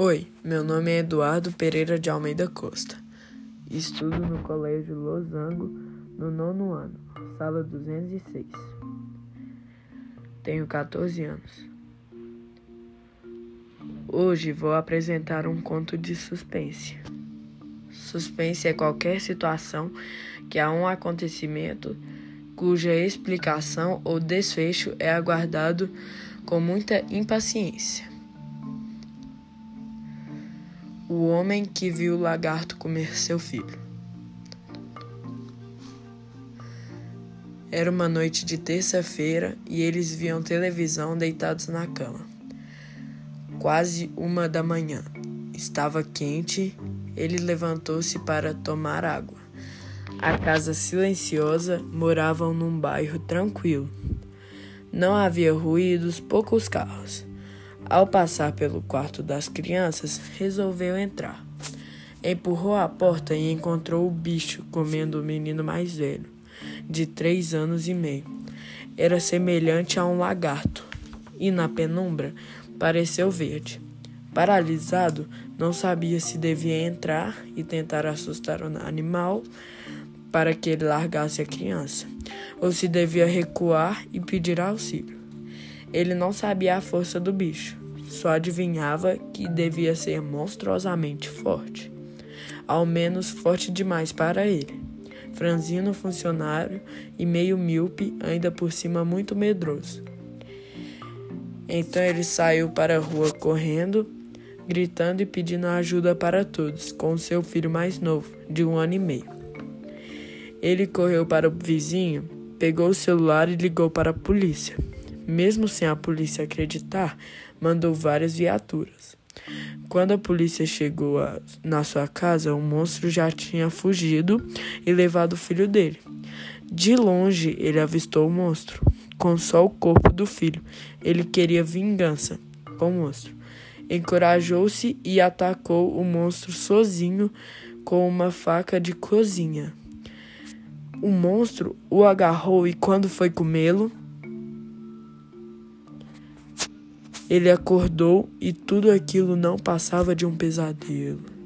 Oi, meu nome é Eduardo Pereira de Almeida Costa. Estudo no Colégio Losango, no nono ano, sala 206. Tenho 14 anos. Hoje vou apresentar um conto de suspense. Suspense é qualquer situação que há um acontecimento cuja explicação ou desfecho é aguardado com muita impaciência. O homem que viu o lagarto comer seu filho. Era uma noite de terça-feira e eles viam televisão deitados na cama. Quase uma da manhã. Estava quente. Ele levantou-se para tomar água. A casa silenciosa moravam num bairro tranquilo. Não havia ruídos, poucos carros. Ao passar pelo quarto das crianças, resolveu entrar. Empurrou a porta e encontrou o bicho comendo o menino mais velho, de três anos e meio. Era semelhante a um lagarto, e na penumbra pareceu verde. Paralisado, não sabia se devia entrar e tentar assustar o animal para que ele largasse a criança, ou se devia recuar e pedir auxílio. Ele não sabia a força do bicho, só adivinhava que devia ser monstruosamente forte. Ao menos forte demais para ele. Franzino, funcionário e meio míope, ainda por cima muito medroso. Então ele saiu para a rua correndo, gritando e pedindo ajuda para todos, com seu filho mais novo, de um ano e meio. Ele correu para o vizinho, pegou o celular e ligou para a polícia mesmo sem a polícia acreditar, mandou várias viaturas. Quando a polícia chegou a, na sua casa, o monstro já tinha fugido e levado o filho dele. De longe, ele avistou o monstro, com só o corpo do filho. Ele queria vingança com o monstro. Encorajou-se e atacou o monstro sozinho com uma faca de cozinha. O monstro o agarrou e, quando foi comê-lo, Ele acordou e tudo aquilo não passava de um pesadelo.